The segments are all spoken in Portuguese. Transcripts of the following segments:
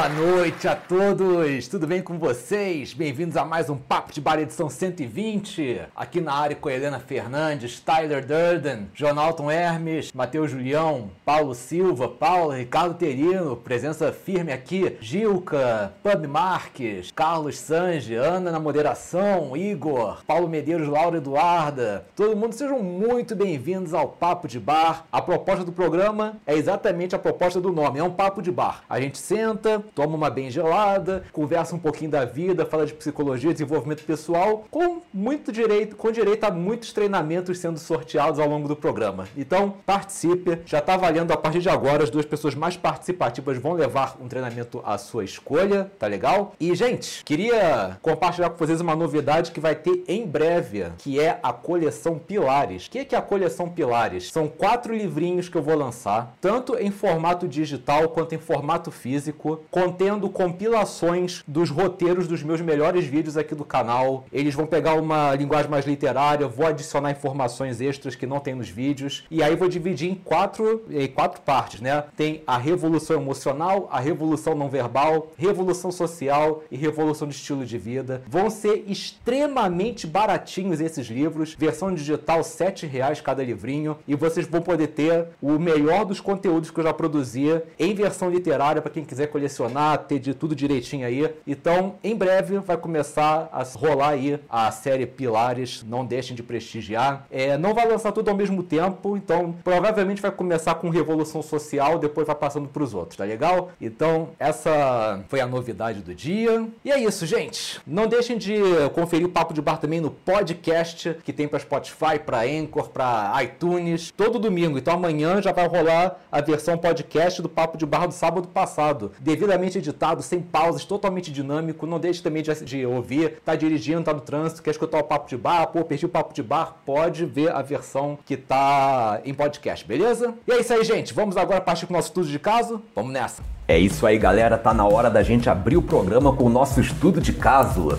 Boa noite a todos! Tudo bem com vocês? Bem-vindos a mais um Papo de Bar edição 120. Aqui na área com Helena Fernandes, Tyler Durden, Jonalton Hermes, Matheus Julião, Paulo Silva, Paulo, Ricardo Terino, presença firme aqui, Gilca, Pub Marques, Carlos Sange, Ana na moderação, Igor, Paulo Medeiros, Laura Eduarda. Todo mundo sejam muito bem-vindos ao Papo de Bar. A proposta do programa é exatamente a proposta do nome, é um papo de bar. A gente senta, toma uma bem gelada, conversa um pouquinho da vida, fala de psicologia, desenvolvimento pessoal, com muito direito, com direito a muitos treinamentos sendo sorteados ao longo do programa. Então, participe, já está valendo a partir de agora, as duas pessoas mais participativas vão levar um treinamento à sua escolha, tá legal? E, gente, queria compartilhar com vocês uma novidade que vai ter em breve, que é a coleção Pilares. O que é, que é a coleção Pilares? São quatro livrinhos que eu vou lançar, tanto em formato digital quanto em formato físico, contendo compilações dos roteiros dos meus melhores vídeos aqui do canal. Eles vão pegar uma linguagem mais literária, vou adicionar informações extras que não tem nos vídeos, e aí vou dividir em quatro, em quatro partes, né? Tem a revolução emocional, a revolução não verbal, revolução social e revolução de estilo de vida. Vão ser extremamente baratinhos esses livros, versão digital 7 reais cada livrinho, e vocês vão poder ter o melhor dos conteúdos que eu já produzia em versão literária para quem quiser colecionar, ter de tudo direitinho aí. Então, em breve vai começar a rolar aí a série Pilares, não deixem de prestigiar. É, não vai lançar tudo ao mesmo tempo, então provavelmente vai começar com Revolução Social, depois vai passando para os outros, tá legal? Então, essa foi a novidade do dia. E é isso, gente. Não deixem de conferir o Papo de Bar também no podcast que tem para Spotify, para Anchor, para iTunes, todo domingo. Então amanhã já vai rolar a versão podcast do Papo de Bar do sábado passado, editado, sem pausas, totalmente dinâmico. Não deixe também de, de ouvir, tá dirigindo, tá no trânsito, quer escutar o Papo de Bar, pô, perdi o Papo de Bar, pode ver a versão que tá em podcast, beleza? E é isso aí, gente. Vamos agora partir pro nosso estudo de caso? Vamos nessa. É isso aí, galera. Tá na hora da gente abrir o programa com o nosso estudo de caso.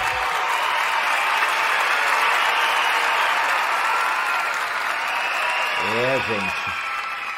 É, gente.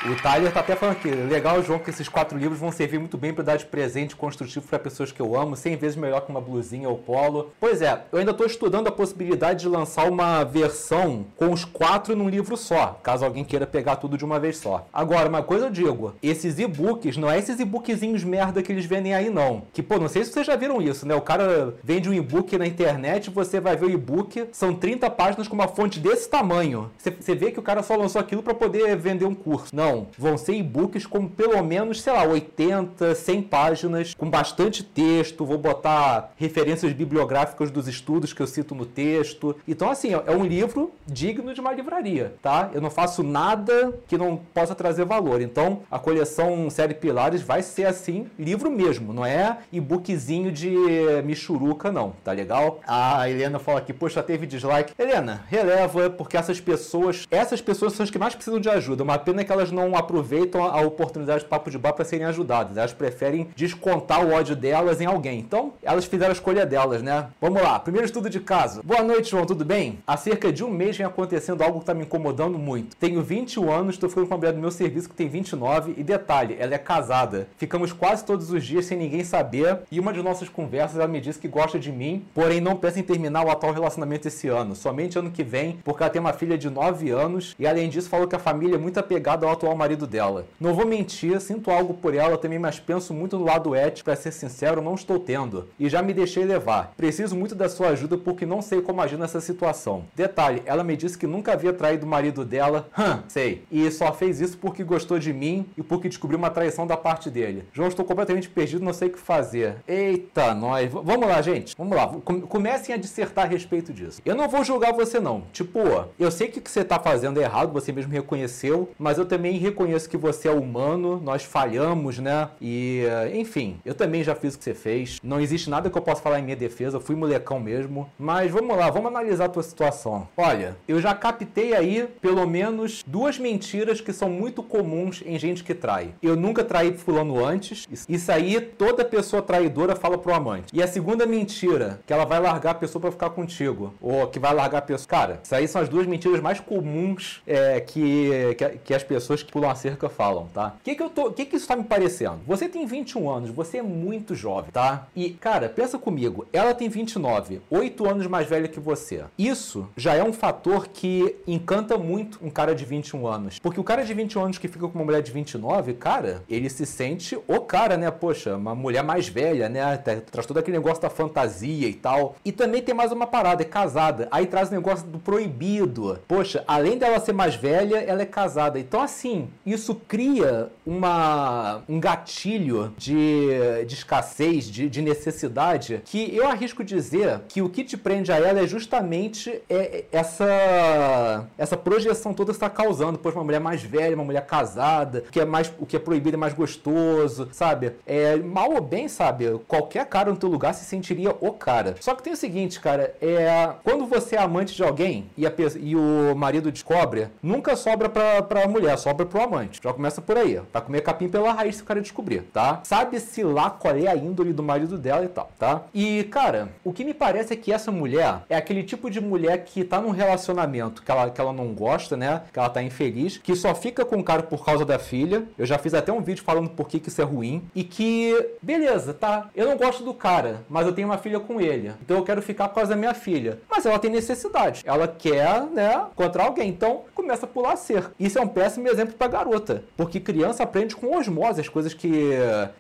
O Tyler tá até falando aqui, legal, João, que esses quatro livros vão servir muito bem para dar de presente construtivo para pessoas que eu amo, 100 vezes melhor que uma blusinha ou polo. Pois é, eu ainda estou estudando a possibilidade de lançar uma versão com os quatro num livro só, caso alguém queira pegar tudo de uma vez só. Agora, uma coisa eu digo, esses e-books, não é esses e-bookzinhos merda que eles vendem aí não. Que, pô, não sei se vocês já viram isso, né? O cara vende um e-book na internet, você vai ver o e-book, são 30 páginas com uma fonte desse tamanho. Você- vê que o cara só lançou aquilo para poder vender um curso. Não, vão ser e-books com pelo menos, sei lá, 80, 100 páginas, com bastante texto, vou botar referências bibliográficas dos estudos que eu cito no texto. Então, assim, é um livro digno de uma livraria, tá? Eu não faço nada que não possa trazer valor. Então, a coleção Série Pilares vai ser assim, livro mesmo, não é e-bookzinho de michuruca, não, tá legal? A Helena fala aqui, poxa, teve dislike. Helena, releva, porque essas pessoas, essas pessoas são as que mais precisam de ajuda. Uma pena é que elas não não aproveitam a oportunidade do papo de bar para serem ajudadas. Elas preferem descontar o ódio delas em alguém. Então, elas fizeram a escolha delas, né? Vamos lá, primeiro estudo de caso. Boa noite, João, tudo bem? Há cerca de um mês vem acontecendo algo que tá me incomodando muito. Tenho 21 anos, estou ficando com a mulher do meu serviço que tem 29 e detalhe, ela é casada. Ficamos quase todos os dias sem ninguém saber e uma de nossas conversas ela me disse que gosta de mim, porém não pensa em terminar o atual relacionamento esse ano, somente ano que vem, porque ela tem uma filha de 9 anos e além disso falou que a família é muito apegada ao atual marido dela. Não vou mentir, sinto algo por ela também, mas penso muito no lado ético, para ser sincero, não estou tendo e já me deixei levar. Preciso muito da sua ajuda porque não sei como agir nessa situação. Detalhe, ela me disse que nunca havia traído o marido dela, hum, sei, e só fez isso porque gostou de mim e porque descobriu uma traição da parte dele. João, estou completamente perdido, não sei o que fazer. Eita, nós. V vamos lá, gente. Vamos lá. Comecem a dissertar a respeito disso. Eu não vou julgar você, não. Tipo, eu sei que o que você está fazendo é errado, você mesmo reconheceu, mas eu também reconheço que você é humano, nós falhamos, né? E, enfim, eu também já fiz o que você fez. Não existe nada que eu possa falar em minha defesa, eu fui molecão mesmo. Mas vamos lá, vamos analisar a tua situação. Olha, eu já captei aí pelo menos duas mentiras que são muito comuns em gente que trai. Eu nunca traí fulano antes. Isso aí toda pessoa traidora fala pro amante. E a segunda mentira, que ela vai largar a pessoa para ficar contigo. Ou que vai largar a pessoa. Cara, isso aí são as duas mentiras mais comuns é, que, que, que, as pessoas que pulam a cerca falam, tá? O que, que, eu tô, que, que isso tá me parecendo? Você tem 21 anos, você é muito jovem, tá? E, cara, pensa comigo, ela tem 29, 8 anos mais velha que você. Isso já é um fator que encanta muito um cara de 21 anos. Porque o cara de 21 anos que fica com uma mulher de 29, cara, ele se sente o cara, né? Poxa, uma mulher mais velha, né? Traz todo aquele negócio da fantasia e tal. E também tem mais uma parada, é casada. Aí traz o negócio do proibido. Poxa, além dela ser mais velha, ela é casada. Então, assim, isso cria uma, um gatilho de, de escassez, de, de necessidade, que eu arrisco dizer que o que te prende a ela é justamente é, essa, essa projeção toda que está causando. Pois uma mulher mais velha, uma mulher casada, que é mais, o que é proibido é mais gostoso, sabe? É, mal ou bem, sabe? Qualquer cara no teu lugar se sentiria o cara. Só que tem o seguinte, cara, é quando você é amante de alguém e, a, e o marido descobre, nunca sobra pra, pra mulher, sobra pro amante. Já começa por aí. Tá comer capim pela raiz se o cara descobrir, tá? Sabe-se lá qual é a índole do marido dela e tal, tá? E, cara, o que me parece é que essa mulher é aquele tipo de mulher que tá num relacionamento que ela, que ela não gosta, né? Que ela tá infeliz, que só fica com o cara por causa da filha. Eu já fiz até um vídeo falando por que, que isso é ruim. E que, beleza, tá? Eu não gosto do cara, mas eu tenho uma filha com ele. Então eu quero ficar por causa da minha filha. Mas ela tem necessidade. Ela quer, né, encontrar alguém. Então começa a pular cerca. Isso é um péssimo exemplo pra garota. Porque criança aprende com osmose as coisas que,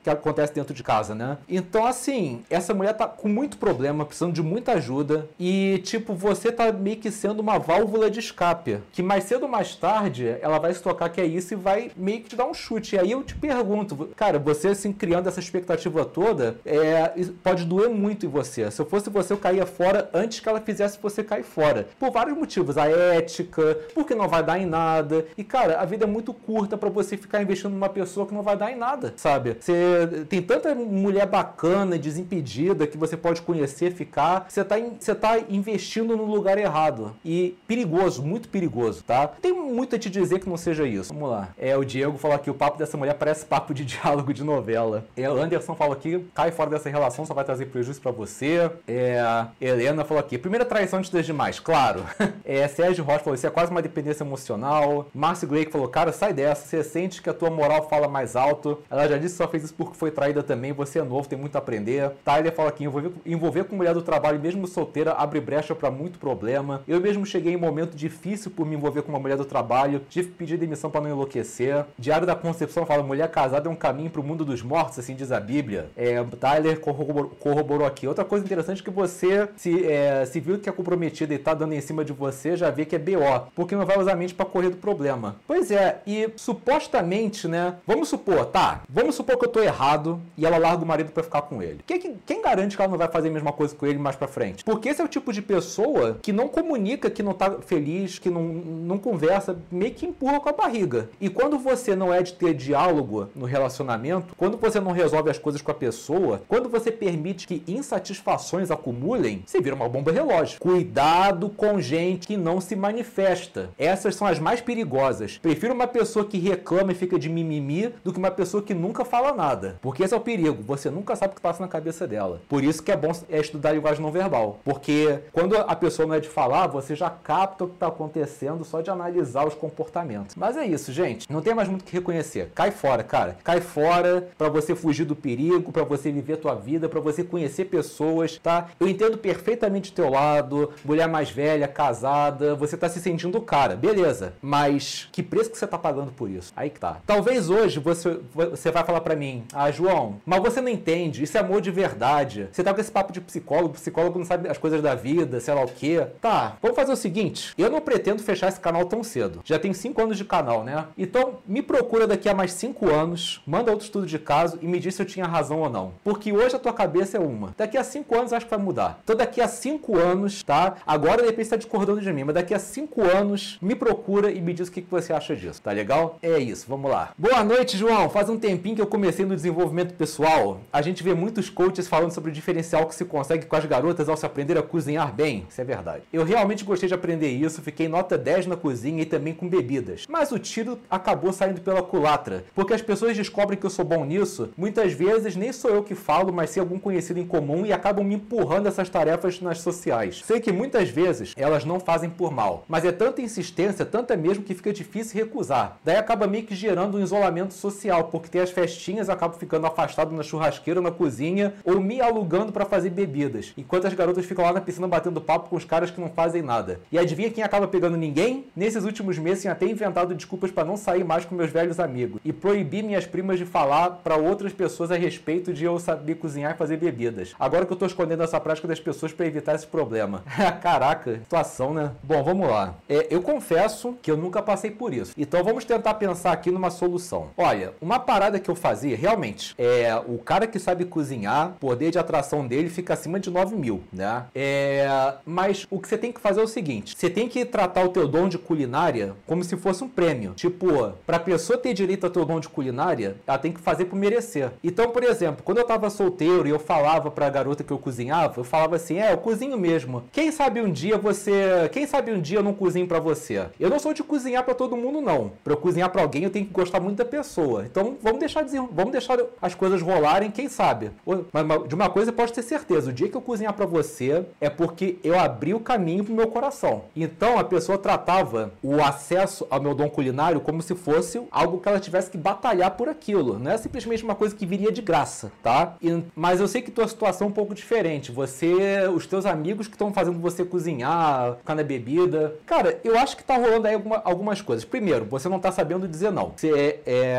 que acontecem dentro de casa, né? Então, assim, essa mulher tá com muito problema, precisando de muita ajuda. E, tipo, você tá meio que sendo uma válvula de escape. Que mais cedo ou mais tarde ela vai se tocar que é isso e vai meio que te dar um chute. E aí eu te pergunto, cara, você assim criando essa expectativa toda, é, pode doer muito em você. Se eu fosse você, eu caía fora antes que ela fizesse você cair fora. Por vários motivos. A ética, porque não vai dar em nada. E, cara, a vida é muito curta para você ficar investindo numa pessoa que não vai dar em nada, sabe? Você tem tanta mulher bacana, desimpedida, que você pode conhecer, ficar. Você tá, você tá investindo no lugar errado. E perigoso, muito perigoso, tá? Tem muito a te dizer que não seja isso. Vamos lá. É, o Diego falou aqui, o papo dessa mulher parece papo de diálogo de novela. É, Anderson falou aqui, cai fora dessa relação, só vai trazer prejuízo para você. É, Helena falou aqui, primeira traição antes das demais, claro. É, Sérgio Rocha falou, isso é quase uma dependência emocional. Márcio Gray falou, cara, sai dessa, você sente que a tua moral fala mais alto. Ela já disse que só fez isso porque foi traída também, você é novo, tem muito a aprender. Tyler fala aqui, envolver, envolver com mulher do trabalho, mesmo solteira, abre brecha para muito problema. Eu mesmo cheguei em momento difícil por me envolver com uma mulher do trabalho, tive que pedir demissão para não enlouquecer. Diário da Concepção fala, mulher casada é um caminho para o mundo dos mortos, assim diz a Bíblia. É, Tyler corroborou, corroborou aqui. Outra coisa interessante é que você se, é, se viu que é comprometida e tá dando em cima de você, já vê que é BO, porque não vai usar a mente para correr do problema. Pois é, e supostamente, né? Vamos supor, tá? Vamos supor que eu tô errado e ela larga o marido para ficar com ele. Quem, quem garante que ela não vai fazer a mesma coisa com ele mais para frente? Porque esse é o tipo de pessoa que não comunica que não tá feliz, que não, não conversa, meio que empurra com a barriga. E quando você não é de ter diálogo no relacionamento, quando você não resolve as coisas com a pessoa, quando você permite que insatisfações acumulem, você vira uma bomba relógio. Cuidado com gente que não se manifesta. Essas são as mais perigosas. Prefiro uma pessoa que reclama e fica de mimimi do que uma pessoa que nunca fala nada. Porque esse é o perigo. Você nunca sabe o que passa na cabeça dela. Por isso que é bom é estudar a linguagem não verbal. Porque quando a pessoa não é de falar, você já capta o que está acontecendo só de analisar os comportamentos. Mas é isso, gente. Não tem mais muito o que reconhecer. Cai fora, cara. Cai fora para você fugir do perigo, para você viver a tua vida, para você conhecer pessoas, tá? Eu entendo perfeitamente o teu lado, mulher mais velha, casada, você tá se sentindo cara, beleza. Mas que preço que você tá pagando por isso? Aí que tá. Talvez hoje você, você vai falar para mim, ah, João, mas você não entende, isso é amor de verdade. Você tá com esse papo de psicólogo, psicólogo não sabe as coisas da vida, sei lá o quê. Tá, vamos fazer o seguinte, eu não pretendo fechar esse canal tão cedo. Já tem 5 anos de canal, né? Então, me procura daqui a mais 5 anos, manda outro estudo de caso e me diz se eu tinha razão ou não. Porque hoje a tua cabeça é uma. Daqui a 5 anos acho que vai mudar. Então, daqui a 5 anos, tá? Agora, de repente, você tá discordando de mim, mas daqui a 5 anos, me procura e me diz o que você acha disso, tá legal? É isso, vamos lá. Boa noite, João. Faz um tempinho que eu comecei no desenvolvimento pessoal. A gente vê muitos coaches falando sobre o diferencial que se consegue com as garotas ao se aprender a cozinhar bem. Isso é verdade. Eu realmente gostei de aprender isso, fiquei nota 10 na cozinha e também com bebidas. Mas o tiro acabou saindo pela culatra, porque as pessoas descobrem que eu sou bom nisso, muitas vezes nem sou eu que falo, mas sim algum conhecido em comum e acabam me empurrando essas tarefas nas sociais. Sei que muitas vezes elas não fazem por mal, mas é tanta insistência, tanta mesmo que fica difícil recusar. Daí acaba meio que gerando um isolamento social, porque tem as festinhas, acabo ficando afastado na churrasqueira, na cozinha, ou me alugando para fazer bebidas, enquanto as garotas ficam lá na piscina batendo papo com os caras que não fazem nada. E adivinha quem acaba pegando ninguém? Nesses últimos meses tinha até inventado desculpas para não sair mais com meus velhos amigos e proibir minhas primas de falar para outras pessoas a respeito de eu saber cozinhar e fazer bebidas. Agora que eu tô escondendo essa prática das pessoas para evitar esse problema. Caraca, situação, né? Bom, vamos lá. É, eu confesso que eu nunca passei por isso. Então vamos tentar pensar aqui numa solução. Olha, uma parada que eu fazia, realmente, é o cara que sabe cozinhar, poder de atração dele fica acima de 9 mil, né? É, mas o que você tem que fazer é o seguinte: você tem que tratar o teu dom de culinária como se fosse um prêmio. Tipo, pra pessoa ter direito ao teu dom de culinária, ela tem que fazer por merecer. Então, por exemplo, quando eu tava solteiro e eu falava pra garota que eu cozinhava, eu falava assim: é, eu cozinho mesmo. Quem sabe um dia você. Quem sabe um dia eu não cozinho para você? Eu não sou de cozinhar para todo mundo, não. Pra eu cozinhar para alguém, eu tenho que gostar muito da pessoa. Então, vamos deixar, vamos deixar as coisas rolarem, quem sabe? Mas de uma coisa pode ter certeza: o dia que eu cozinhar para você é porque eu abri o caminho pro meu coração. Então, a pessoa tratava o acesso ao meu dom culinário como se fosse algo que ela tivesse que batalhar por aquilo. Não é simplesmente uma coisa que viria de graça, tá? E, mas eu sei que tua situação é um pouco diferente. Você, os teus amigos que estão fazendo você cozinhar, ficar na bebida. Cara, eu acho que tá rolando aí alguma, algumas coisas. Primeiro, você não tá sabendo dizer não. Você, é,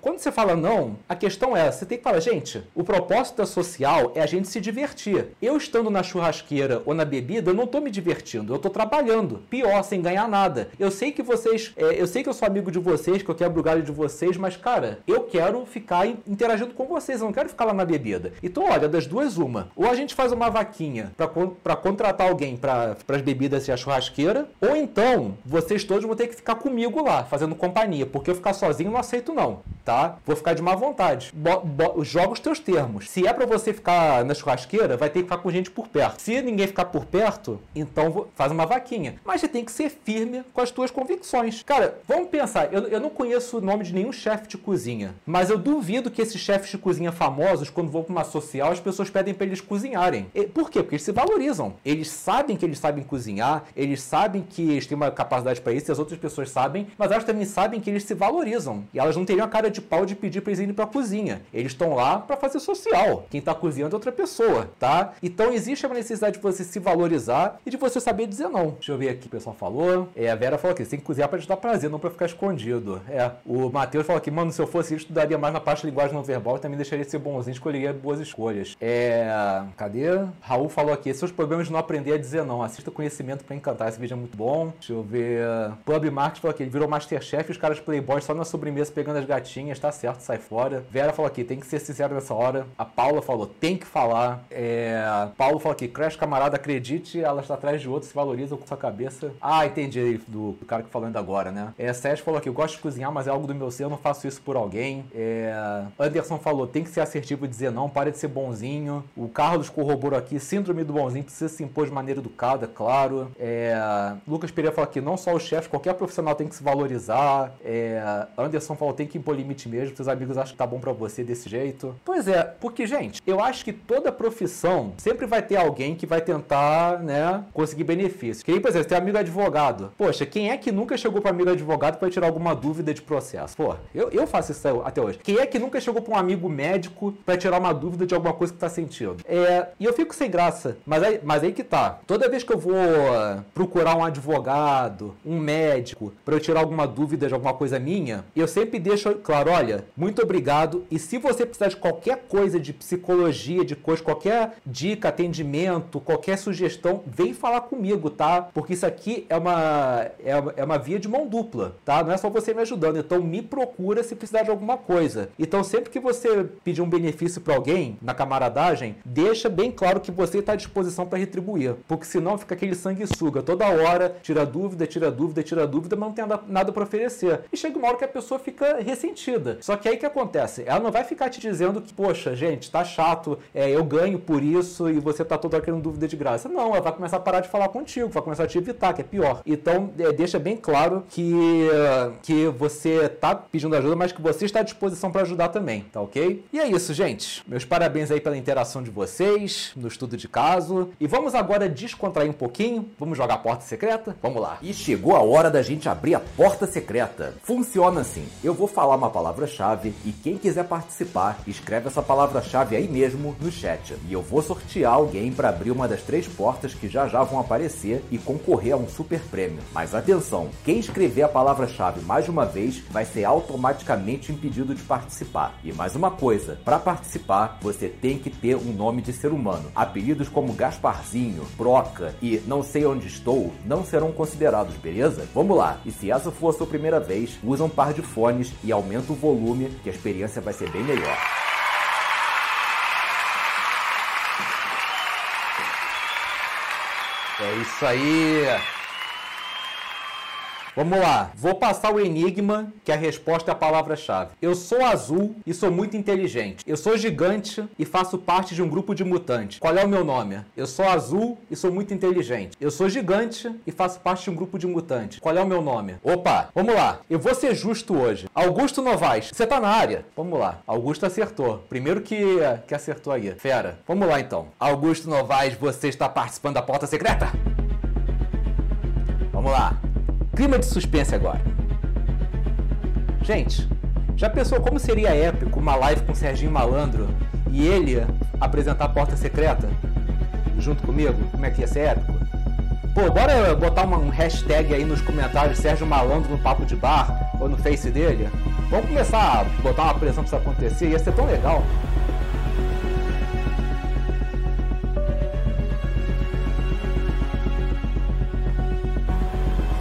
quando você fala não, a questão é, você tem que falar, gente, o propósito da social é a gente se divertir. Eu estando na churrasqueira ou na bebida, eu não tô me divertindo, eu tô trabalhando. Pior, sem ganhar nada. Eu sei que vocês, é, eu sei que eu sou amigo de vocês, que eu quebro o galho de vocês, mas, cara, eu quero ficar interagindo com vocês, eu não quero ficar lá na bebida. Então, olha, das duas, uma. Ou a gente faz uma vaquinha para contratar alguém para as bebidas e a churrasqueira, ou então vocês todos vão ter que ficar comigo lá, fazendo companhia, porque eu ficar sozinho não aceito não, tá? Vou ficar de má vontade. Bo, bo, joga os teus termos. Se é para você ficar na churrasqueira, vai ter que ficar com gente por perto. Se ninguém ficar por perto, então faz uma vaquinha. Mas você tem que ser firme com as tuas convicções. Cara, vamos pensar, eu, eu não conheço o nome de nenhum chefe de cozinha, mas eu duvido que esses chefes de cozinha famosos, quando vão para uma social, as pessoas pedem para eles cozinharem. E, por quê? Porque eles se valorizam. Eles sabem que eles sabem cozinhar, eles sabem que eles têm uma capacidade para isso, e as outras pessoas sabem, mas elas também sabem que eles se valorizam. E elas não teriam a cara de pau de pedir para eles irem para a cozinha. Eles estão lá para fazer social. Quem está cozinhando é outra pessoa, tá? Então existe a necessidade de você se valorizar e de você saber dizer não. Deixa eu ver aqui o que pessoal falou. É, a Vera falou que você tem que cozinhar para te dar prazer, não para ficar escondido. É, o Matheus falou que, mano, se eu fosse isso, estudaria mais na parte de linguagem não verbal e também deixaria de ser bonzinho, escolheria boas escolhas. É, cadê? Raul falou aqui, seus problemas de não aprender a dizer não. Assista conhecimento para encantar. Esse vídeo é muito bom. Deixa eu ver. Pub Market falou aqui, ele virou Masterchef os caras playboys só na sobremesa pegando as gatinhas, tá certo, sai fora. Vera falou aqui, tem que ser sincero nessa hora. A Paula falou, tem que falar. É, Paulo falou aqui, Crash camarada, acredite, ela está atrás de outro, se valoriza com sua cabeça. Ah, entendi, do, do cara que falando agora, né? É, Sérgio falou aqui, eu gosto de cozinhar, mas é algo do meu ser, eu não faço isso por alguém. É, Anderson falou, tem que ser assertivo e dizer não, para de ser bonzinho. O Carlos corroborou aqui, síndrome do bonzinho precisa se impor de maneira educada, claro. É, Lucas Pereira falou aqui, não só o chefe, qualquer profissional tem que se valorizar É, Anderson falou, tem que impor limite mesmo, seus amigos acham que tá bom para você desse jeito. Pois é, porque, gente, eu acho que toda profissão sempre vai ter alguém que vai tentar, né, conseguir benefício. Que por exemplo, tem amigo advogado. Poxa, quem é que nunca chegou para amigo advogado para tirar alguma dúvida de processo? Pô, eu, eu faço isso até hoje. Quem é que nunca chegou para um amigo médico para tirar uma dúvida de alguma coisa que tá sentindo? É, e eu fico sem graça. Mas aí, mas aí que tá. Toda vez que eu vou procurar um advogado, um médico, para eu tirar alguma dúvida de alguma coisa minha, eu sempre deixo claro, olha, muito obrigado. E se você precisar de qualquer coisa de psicologia, de coisa, qualquer dica, atendimento, qualquer sugestão, vem falar comigo, tá? Porque isso aqui é uma, é, é uma via de mão dupla, tá? Não é só você me ajudando. Então me procura se precisar de alguma coisa. Então sempre que você pedir um benefício para alguém na camaradagem, deixa bem claro que você está à disposição para retribuir. Porque senão fica aquele sanguessuga. Toda hora tira dúvida, tira dúvida, tira dúvida, mas não tem nada para oferecer. E chega uma hora que a pessoa fica ressentida. Só que aí que acontece? Ela não vai ficar te dizendo que, poxa, gente, tá chato, é, eu ganho por isso e você tá toda hora querendo dúvida de graça. Não, ela vai começar a parar de falar contigo, vai começar a te evitar, que é pior. Então, é, deixa bem claro que, que você tá pedindo ajuda, mas que você está à disposição para ajudar também, tá ok? E é isso, gente. Meus parabéns aí pela interação de vocês no estudo de caso. E vamos agora descontrair um pouquinho. Vamos jogar a porta secreta? Vamos lá. E chegou a hora da gente abrir a porta secreta. Funciona assim: eu vou falar uma palavra-chave e quem quiser participar, escreve essa palavra-chave aí mesmo no chat. E eu vou sortear alguém para abrir uma das três portas que já já vão aparecer e concorrer a um super prêmio. Mas atenção, quem escrever a palavra-chave mais uma vez vai ser automaticamente impedido de participar. E mais uma coisa, para participar você tem que ter um nome de ser humano. Apelidos como Gasparzinho, Broca e Não sei onde estou não serão considerados, beleza? Vamos lá. E se essa a sua primeira vez, usa um par de fones e aumenta o volume, que a experiência vai ser bem melhor. É isso aí. Vamos lá, vou passar o enigma, que a resposta é a palavra-chave. Eu sou azul e sou muito inteligente. Eu sou gigante e faço parte de um grupo de mutantes. Qual é o meu nome? Eu sou azul e sou muito inteligente. Eu sou gigante e faço parte de um grupo de mutantes. Qual é o meu nome? Opa, vamos lá. Eu vou ser justo hoje. Augusto Novaes, você tá na área? Vamos lá. Augusto acertou. Primeiro que, que acertou aí. Fera. Vamos lá então. Augusto Novaes, você está participando da porta secreta? Vamos lá. Clima de suspense agora. Gente, já pensou como seria épico uma live com Serginho Malandro e ele apresentar a porta secreta junto comigo? Como é que ia ser épico? Pô, bora botar uma, um hashtag aí nos comentários Sérgio Malandro no papo de bar ou no face dele? Vamos começar a botar uma pressão pra isso acontecer, ia ser tão legal.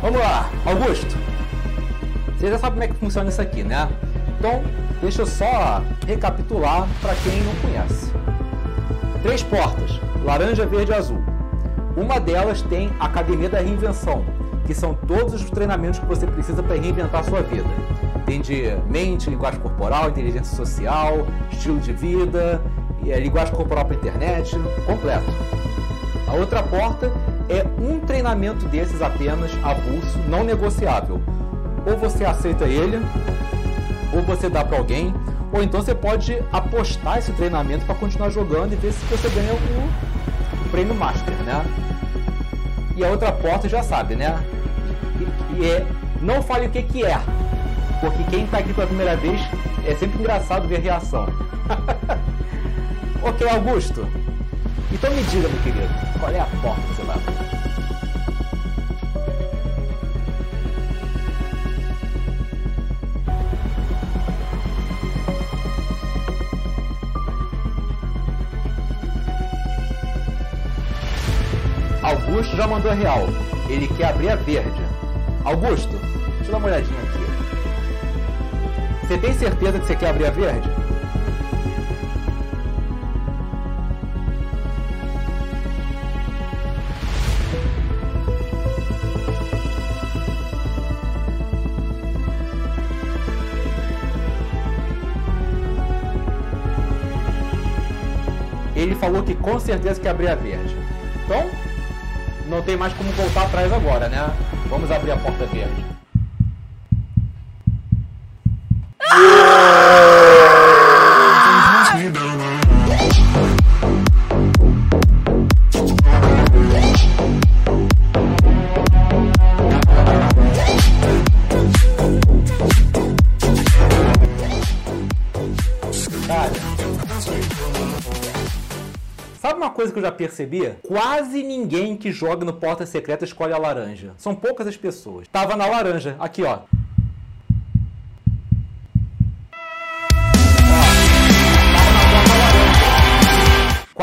Vamos lá, Augusto. Você já sabe como é que funciona isso aqui, né? Então, deixa eu só recapitular para quem não conhece. Três portas, laranja, verde e azul. Uma delas tem a Academia da Reinvenção, que são todos os treinamentos que você precisa para reinventar a sua vida. Tem de mente, linguagem corporal, inteligência social, estilo de vida, é, linguagem corporal para internet, completo. A outra porta é um treinamento desses apenas avulso, não negociável. Ou você aceita ele, ou você dá para alguém, ou então você pode apostar esse treinamento para continuar jogando e ver se você ganha o, prêmio Master, né? E a outra porta já sabe, né? E, e é não fale o que que é, porque quem está aqui pela primeira vez é sempre engraçado ver a reação. ok, Augusto. Então me diga, meu querido, qual é a porta que você vai abrir? Augusto já mandou a real. Ele quer abrir a verde. Augusto, deixa eu dar uma olhadinha aqui. Você tem certeza que você quer abrir a verde? falou que com certeza que abrir a verde. Então, não tem mais como voltar atrás agora, né? Vamos abrir a porta verde. Ah! percebi? Quase ninguém que joga no Porta Secreta escolhe a laranja. São poucas as pessoas. Tava na laranja. Aqui, ó.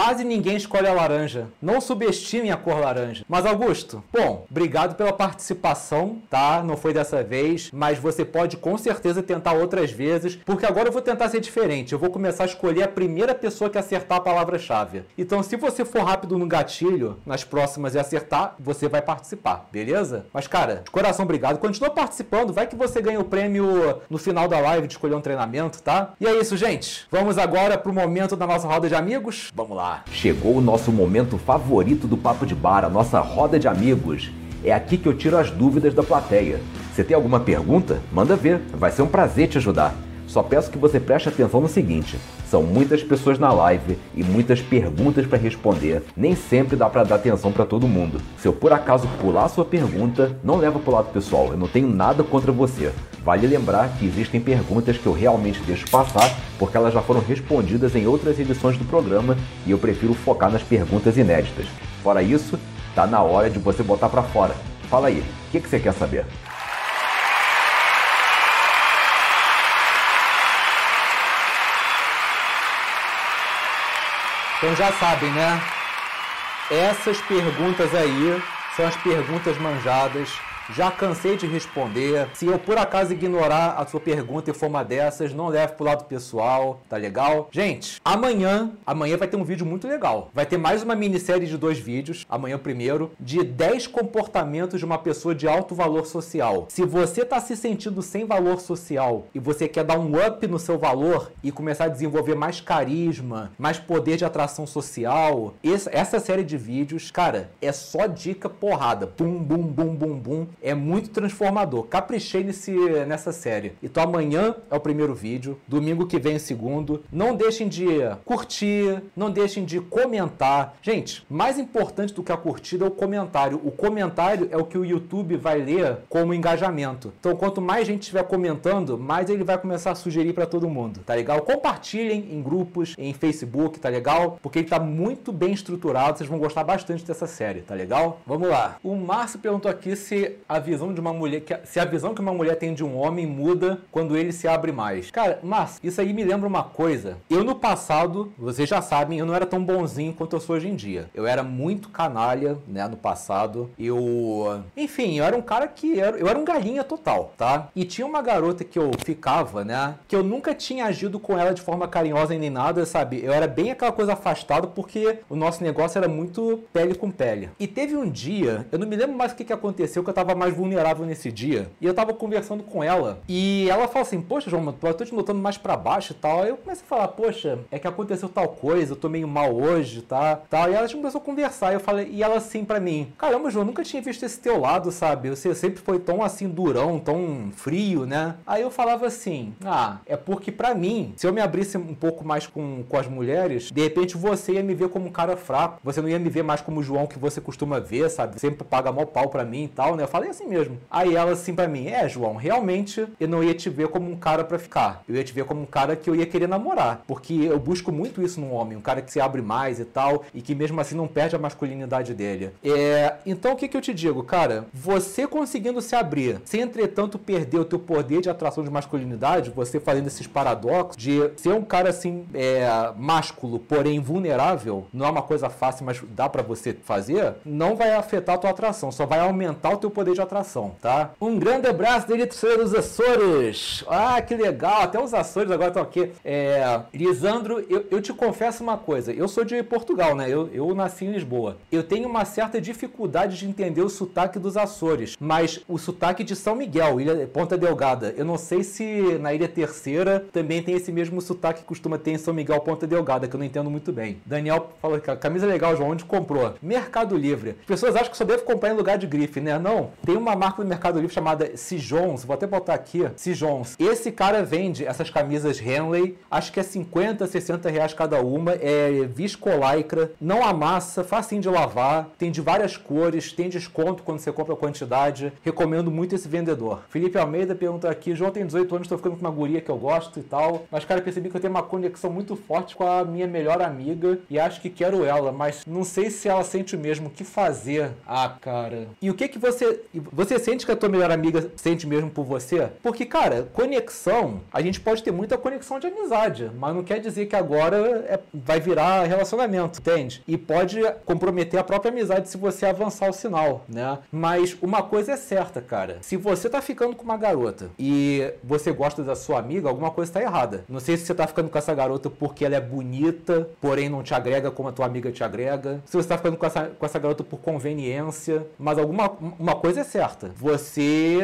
Quase ninguém escolhe a laranja. Não subestimem a cor laranja. Mas Augusto, bom, obrigado pela participação, tá? Não foi dessa vez, mas você pode com certeza tentar outras vezes, porque agora eu vou tentar ser diferente. Eu vou começar a escolher a primeira pessoa que acertar a palavra-chave. Então, se você for rápido no gatilho, nas próximas e acertar, você vai participar, beleza? Mas cara, de coração obrigado. Continua participando, vai que você ganha o prêmio no final da live de escolher um treinamento, tá? E é isso, gente. Vamos agora pro momento da nossa roda de amigos. Vamos lá. Chegou o nosso momento favorito do Papo de Bar, a nossa roda de amigos. É aqui que eu tiro as dúvidas da plateia. Você tem alguma pergunta? Manda ver, vai ser um prazer te ajudar. Só peço que você preste atenção no seguinte: são muitas pessoas na live e muitas perguntas para responder. Nem sempre dá para dar atenção para todo mundo. Se eu por acaso pular sua pergunta, não leva pro lado pessoal. Eu não tenho nada contra você. Vale lembrar que existem perguntas que eu realmente deixo passar porque elas já foram respondidas em outras edições do programa e eu prefiro focar nas perguntas inéditas. Fora isso, tá na hora de você botar para fora. Fala aí, o que, que você quer saber? Então já sabem, né? Essas perguntas aí são as perguntas manjadas já cansei de responder. Se eu por acaso ignorar a sua pergunta e for uma dessas, não leve pro lado pessoal, tá legal? Gente, amanhã, amanhã vai ter um vídeo muito legal. Vai ter mais uma minissérie de dois vídeos, amanhã o primeiro, de 10 comportamentos de uma pessoa de alto valor social. Se você tá se sentindo sem valor social e você quer dar um up no seu valor e começar a desenvolver mais carisma, mais poder de atração social, essa série de vídeos, cara, é só dica porrada. Bum, bum, bum, bum, bum é muito transformador. Caprichei nesse, nessa série. Então amanhã é o primeiro vídeo, domingo que vem o segundo. Não deixem de curtir, não deixem de comentar. Gente, mais importante do que a curtida é o comentário. O comentário é o que o YouTube vai ler como engajamento. Então quanto mais gente estiver comentando, mais ele vai começar a sugerir para todo mundo, tá legal? Compartilhem em grupos, em Facebook, tá legal? Porque ele tá muito bem estruturado, vocês vão gostar bastante dessa série, tá legal? Vamos lá. O Márcio perguntou aqui se a visão de uma mulher, que, se a visão que uma mulher tem de um homem muda quando ele se abre mais. Cara, mas isso aí me lembra uma coisa. Eu no passado, vocês já sabem, eu não era tão bonzinho quanto eu sou hoje em dia. Eu era muito canalha, né, no passado. Eu, enfim, eu era um cara que era, eu era um galinha total, tá? E tinha uma garota que eu ficava, né, que eu nunca tinha agido com ela de forma carinhosa nem nada, sabe? Eu era bem aquela coisa afastada porque o nosso negócio era muito pele com pele. E teve um dia, eu não me lembro mais o que, que aconteceu, que eu tava mais vulnerável nesse dia. E eu tava conversando com ela. E ela falou assim: Poxa, João, eu tô te notando mais para baixo e tal. Aí eu comecei a falar: Poxa, é que aconteceu tal coisa, eu tô meio mal hoje, tá? Tal. E ela começou a conversar. E eu falei, e ela assim para mim: Caramba, João, nunca tinha visto esse teu lado, sabe? Você sempre foi tão assim durão, tão frio, né? Aí eu falava assim: Ah, é porque para mim, se eu me abrisse um pouco mais com, com as mulheres, de repente você ia me ver como um cara fraco. Você não ia me ver mais como o João que você costuma ver, sabe? Sempre paga mal pau pra mim e tal, né? Eu falei assim mesmo. Aí ela assim para mim, é, João, realmente eu não ia te ver como um cara para ficar. Eu ia te ver como um cara que eu ia querer namorar. Porque eu busco muito isso num homem, um cara que se abre mais e tal, e que mesmo assim não perde a masculinidade dele. É, então o que, que eu te digo, cara? Você conseguindo se abrir, sem entretanto perder o teu poder de atração de masculinidade, você fazendo esses paradoxos de ser um cara assim, é, másculo, porém vulnerável, não é uma coisa fácil, mas dá para você fazer, não vai afetar a tua atração, só vai aumentar o teu poder de atração, tá? Um grande abraço dele dos Açores. Ah, que legal. Até os Açores agora estão aqui. É, Lisandro, eu, eu, te confesso uma coisa. Eu sou de Portugal, né? Eu, eu nasci em Lisboa. Eu tenho uma certa dificuldade de entender o sotaque dos Açores, mas o sotaque de São Miguel, Ilha Ponta Delgada. Eu não sei se na Ilha Terceira também tem esse mesmo sotaque que costuma ter em São Miguel Ponta Delgada, que eu não entendo muito bem. Daniel falou que a camisa legal, João, onde comprou? Mercado Livre. As pessoas acham que só deve comprar em lugar de grife, né? Não. Tem uma marca no Mercado Livre chamada Sijons, vou até botar aqui, Sijons. Esse cara vende essas camisas Henley, acho que é 50, 60 reais cada uma, é viscolaicra, não amassa, facinho de lavar, tem de várias cores, tem desconto quando você compra a quantidade. Recomendo muito esse vendedor. Felipe Almeida pergunta aqui, João tem 18 anos, estou ficando com uma guria que eu gosto e tal, mas cara, percebi que eu tenho uma conexão muito forte com a minha melhor amiga e acho que quero ela, mas não sei se ela sente o mesmo. O que fazer? Ah, cara. E o que que você... Você sente que a tua melhor amiga sente mesmo por você? Porque, cara, conexão, a gente pode ter muita conexão de amizade, mas não quer dizer que agora é, vai virar relacionamento, entende? E pode comprometer a própria amizade se você avançar o sinal, né? Mas uma coisa é certa, cara. Se você tá ficando com uma garota e você gosta da sua amiga, alguma coisa tá errada. Não sei se você tá ficando com essa garota porque ela é bonita, porém não te agrega como a tua amiga te agrega. Se você tá ficando com essa, com essa garota por conveniência, mas alguma uma coisa é certa. Você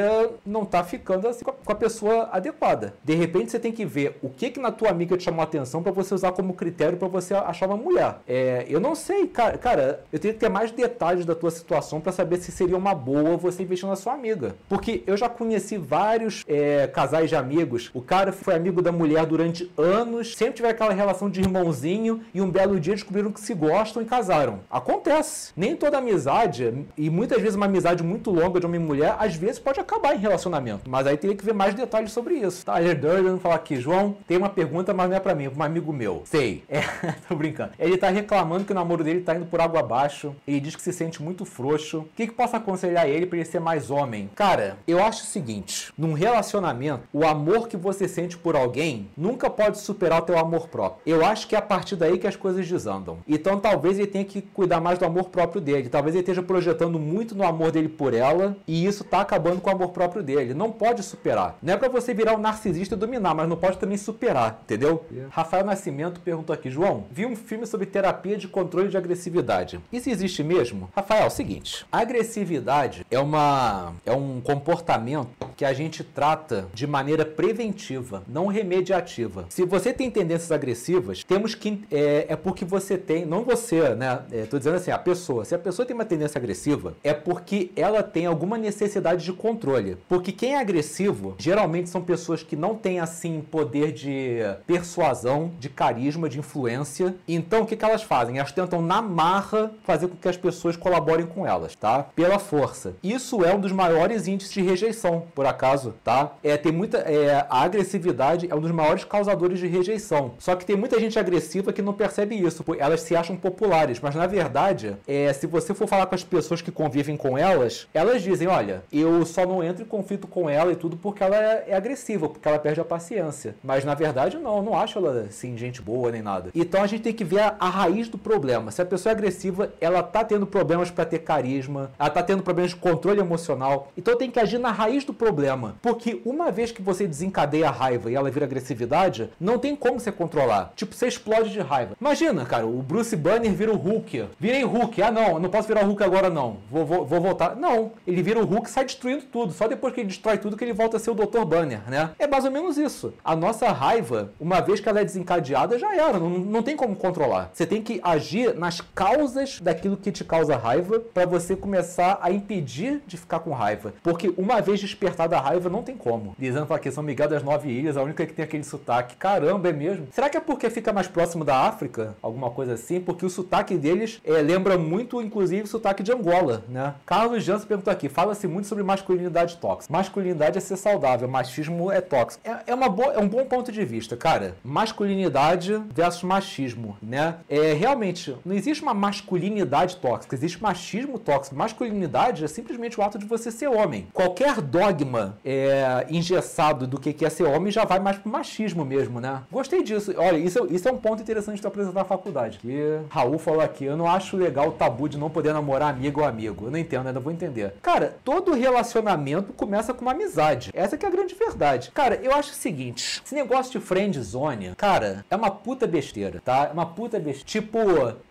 não tá ficando assim com a pessoa adequada. De repente você tem que ver o que que na tua amiga te chamou a atenção para você usar como critério para você achar uma mulher. É, eu não sei, cara, cara, eu tenho que ter mais detalhes da tua situação para saber se seria uma boa você investir na sua amiga. Porque eu já conheci vários é, casais de amigos. O cara foi amigo da mulher durante anos, sempre tiver aquela relação de irmãozinho e um belo dia descobriram que se gostam e casaram. Acontece. Nem toda amizade, e muitas vezes uma amizade muito longa de homem e mulher, às vezes pode acabar em relacionamento. Mas aí teria que ver mais detalhes sobre isso. Tyler Durden falar aqui, João, tem uma pergunta, mas não é pra mim, é pra um amigo meu. Sei. É, tô brincando. Ele tá reclamando que o namoro dele tá indo por água abaixo. Ele diz que se sente muito frouxo. O que, que posso aconselhar ele para ele ser mais homem? Cara, eu acho o seguinte: num relacionamento, o amor que você sente por alguém nunca pode superar o teu amor próprio. Eu acho que é a partir daí que as coisas desandam. Então talvez ele tenha que cuidar mais do amor próprio dele. Talvez ele esteja projetando muito no amor dele por ela e isso tá acabando com o amor próprio dele. Não pode superar. Não é para você virar um narcisista e dominar, mas não pode também superar, entendeu? Yeah. Rafael Nascimento perguntou aqui, João, vi um filme sobre terapia de controle de agressividade. Isso existe mesmo? Rafael, é o seguinte, agressividade é uma é um comportamento que a gente trata de maneira preventiva, não remediativa. Se você tem tendências agressivas, temos que é, é porque você tem, não você, né? É, tô dizendo assim, a pessoa. Se a pessoa tem uma tendência agressiva, é porque ela tem alguma necessidade de controle. Porque quem é agressivo, geralmente são pessoas que não têm assim poder de persuasão, de carisma, de influência. Então o que, que elas fazem? Elas tentam na marra fazer com que as pessoas colaborem com elas, tá? Pela força. Isso é um dos maiores índices de rejeição, por acaso, tá? É, tem muita. É, a agressividade é um dos maiores causadores de rejeição. Só que tem muita gente agressiva que não percebe isso, elas se acham populares, mas na verdade, é, se você for falar com as pessoas que convivem com elas, elas dizem: olha, eu só não entro em conflito com ela e tudo porque ela é, é agressiva, porque ela perde a paciência. Mas na verdade, não, eu não acho ela assim, gente boa nem nada. Então a gente tem que ver a, a raiz do problema. Se a pessoa é agressiva, ela tá tendo problemas para ter carisma, ela tá tendo problemas de controle emocional. Então tem que agir na raiz do problema. Porque uma vez que você desencadeia a raiva e ela vira agressividade, não tem como você controlar. Tipo, você explode de raiva. Imagina, cara, o Bruce Banner vira o Hulk. Virei Hulk. Ah, não, não posso virar o Hulk agora, não. Vou, vou, vou voltar. Não, ele vira o Hulk e sai destruindo tudo. Só depois que ele destrói tudo que ele volta a ser o Dr. Banner, né? É mais ou menos isso. A nossa raiva, uma vez que ela é desencadeada, já era. Não, não tem como controlar. Você tem que agir nas causas daquilo que te causa raiva para você começar a impedir de ficar com raiva. Porque uma vez despertada a raiva, não tem como. Dizendo fala que São Miguel das Nove Ilhas, a única que tem aquele sotaque. Caramba, é mesmo? Será que é porque fica mais próximo da África? Alguma coisa assim? Porque o sotaque deles é, lembra muito, inclusive, o sotaque de Angola, né? Carlos Jansen perguntou aqui: fala-se muito sobre masculinidade tóxica. Masculinidade é ser saudável, machismo é tóxico. É, é, uma boa, é um bom ponto de vista, cara. Masculinidade versus machismo, né? É realmente não existe uma masculinidade tóxica, existe machismo tóxico. Masculinidade é simplesmente o ato de você ser homem. Qualquer dogma é, engessado do que é ser homem já vai mais pro machismo mesmo, né? Gostei disso. Olha, isso, isso é um ponto interessante de apresentar na faculdade. Que Raul falou aqui, eu não acho legal o tabu de não poder namorar amigo ou amigo. Eu não entendo, ainda vou entender. Cara, todo relacionamento começa com uma amizade. Essa que é a grande verdade. Cara, eu acho o seguinte, esse negócio de friend zone, cara, é uma puta besteira, tá? É uma puta besteira. Tipo,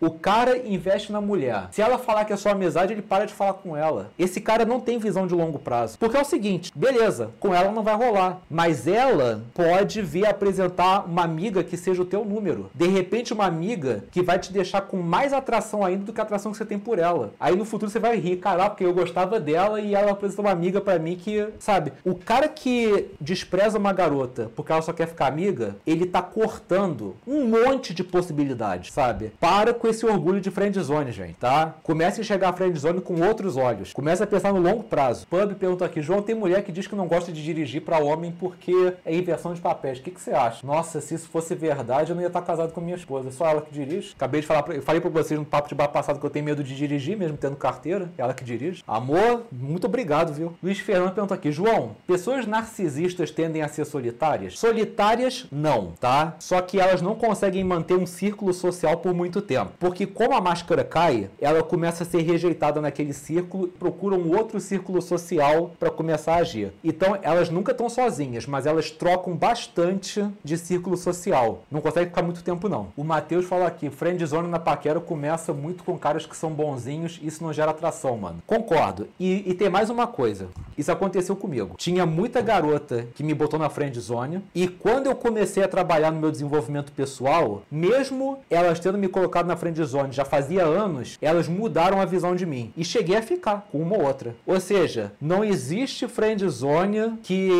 o cara investe na mulher. Se ela falar que é só amizade, ele para de falar com ela. Esse cara não tem visão de longo prazo. Porque é o seguinte, beleza, com ela não vai rolar. Mas ela pode vir apresentar uma amiga que seja o teu número. De repente, uma amiga que vai te deixar com mais atração ainda do que a atração que você tem por ela. Aí no futuro você vai rir, caraca, porque eu gostava dela e ela apresentou uma amiga para mim que, sabe, o cara que despreza uma garota porque ela só quer ficar amiga, ele tá cortando um monte de possibilidades, sabe? Para com esse orgulho de friendzone, gente, tá? Comece a enxergar a friendzone com outros olhos. Comece a pensar no longo prazo. Pub pergunta aqui, João, tem mulher que diz que não gosta de dirigir para homem porque é inversão de papéis. O que, que você acha? Nossa, se isso fosse verdade, eu não ia estar casado com minha esposa. É só ela que dirige. Acabei de falar, pra, eu falei para vocês no papo de bar passado que eu tenho medo de dirigir, mesmo tendo carteira. É ela que dirige. Amor, muito obrigado, viu? Luiz Fernando pergunta aqui, João, pessoas narcisistas tendem a ser solitárias? Solitárias, não, tá? Só que elas não conseguem manter um círculo social por muito tempo. Porque como a máscara cai, ela começa a ser rejeitada naquele círculo, procura um outro círculo social para começar a agir. Então, elas nunca estão sozinhas, mas elas trocam bastante de círculo social. Não consegue ficar muito tempo, não. O Matheus fala aqui, friendzone na paquera começa muito com caras que são bonzinhos, isso não gera atração, mano. Concordo. E, e tem mais uma coisa. Isso aconteceu comigo. Tinha muita garota que me botou na friendzone e quando eu comecei a trabalhar no meu desenvolvimento pessoal, mesmo elas tendo me colocado na friendzone já fazia anos, elas mudaram a visão de mim. E cheguei a ficar com uma ou outra. Ou seja, não existe friendzone que,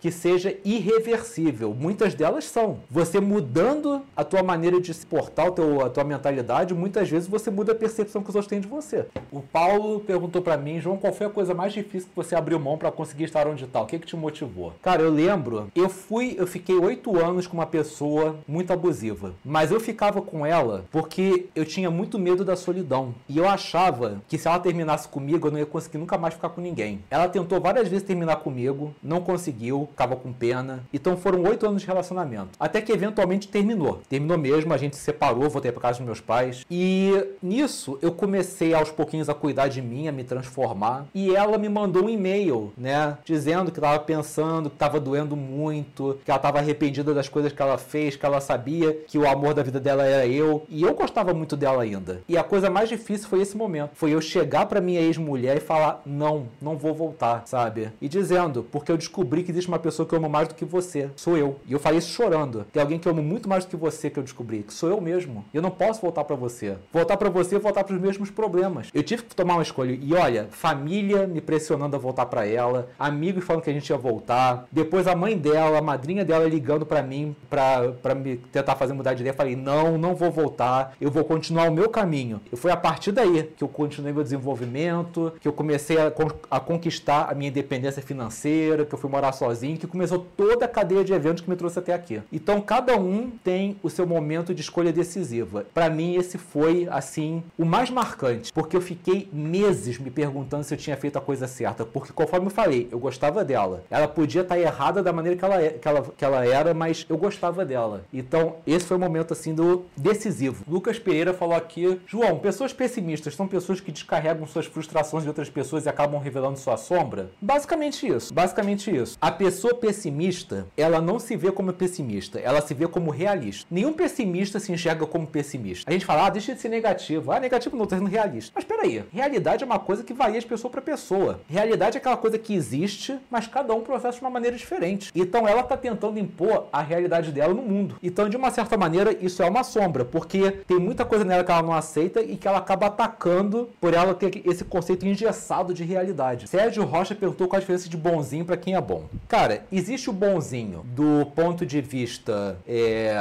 que seja irreversível. Muitas delas são. Você mudando a tua maneira de se portar, a tua mentalidade, muitas vezes você muda a percepção que os outros têm de você. O Paulo perguntou para mim, João, qual foi a coisa mais difícil que você abriu mão para conseguir estar onde está? O que, que te motivou? Cara, eu lembro, eu fui, eu fiquei oito anos com uma pessoa muito abusiva. Mas eu ficava com ela porque eu tinha muito medo da solidão. E eu achava que se ela terminasse comigo, eu não ia conseguir nunca mais ficar com ninguém. Ela tentou várias vezes terminar comigo, não conseguiu, ficava com pena. Então foram oito anos de relacionamento. Até que eventualmente terminou. Terminou mesmo, a gente se separou, voltei para casa dos meus pais. E nisso eu comecei aos pouquinhos a cuidar de mim, a me transformar. E ela me mandou um e-mail, né? Dizendo que estava pensando, que estava doendo muito, que ela estava arrependida das coisas que ela fez, que ela sabia que o amor da vida dela era eu. E eu gostava muito dela ainda. E a coisa mais difícil foi esse momento. Foi eu chegar para minha ex-mulher e falar: não, não vou voltar, sabe? E dizendo, porque eu descobri que existe uma pessoa que eu amo mais do que você. Sou eu. E eu falei isso chorando. Tem alguém que eu amo muito mais do que você que eu descobri, que sou eu mesmo. Eu não posso voltar para você. Voltar para você é voltar para os mesmos problemas. Eu tive que tomar uma escolha. E olha, família me pressionando a voltar para ela, amigos falando que a gente ia voltar, depois a mãe dela, a madrinha dela ligando para mim para me tentar fazer mudar de ideia. Falei: "Não, não vou voltar. Eu vou continuar o meu caminho". E foi a partir daí que eu continuei meu desenvolvimento, que eu comecei a, a conquistar a minha independência financeira, que eu fui morar sozinho, que começou toda a cadeia de eventos que me trouxe até aqui. Então cada um tem o seu momento de escolha decisiva. Para mim esse foi assim o mais marcante, porque eu fiquei meses me perguntando se eu tinha feito a coisa certa, porque conforme eu falei, eu gostava dela. Ela podia estar errada da maneira que ela, é, que ela, que ela era, mas eu gostava dela. Então esse foi o momento assim do decisivo. Lucas Pereira falou aqui, João, pessoas pessimistas são pessoas que descarregam suas frustrações de outras pessoas e acabam revelando sua sombra? Basicamente isso. Basicamente isso. A pessoa pessimista, ela não se vê como pessimista, ela se vê como realista. Nenhum pessimista se enxerga como pessimista. A gente fala, ah, deixa de ser negativo. Ah, negativo não, tá sendo realista. Mas peraí, realidade é uma coisa que varia de pessoa para pessoa. Realidade é aquela coisa que existe, mas cada um processa de uma maneira diferente. Então ela tá tentando impor a realidade dela no mundo. Então, de uma certa maneira, isso é uma sombra, porque tem muita coisa nela que ela não aceita e que ela acaba atacando por ela ter esse conceito engessado de realidade. Sérgio Rocha perguntou qual a diferença de bonzinho para quem é bom. Cara, existe o bonzinho do ponto de vista é,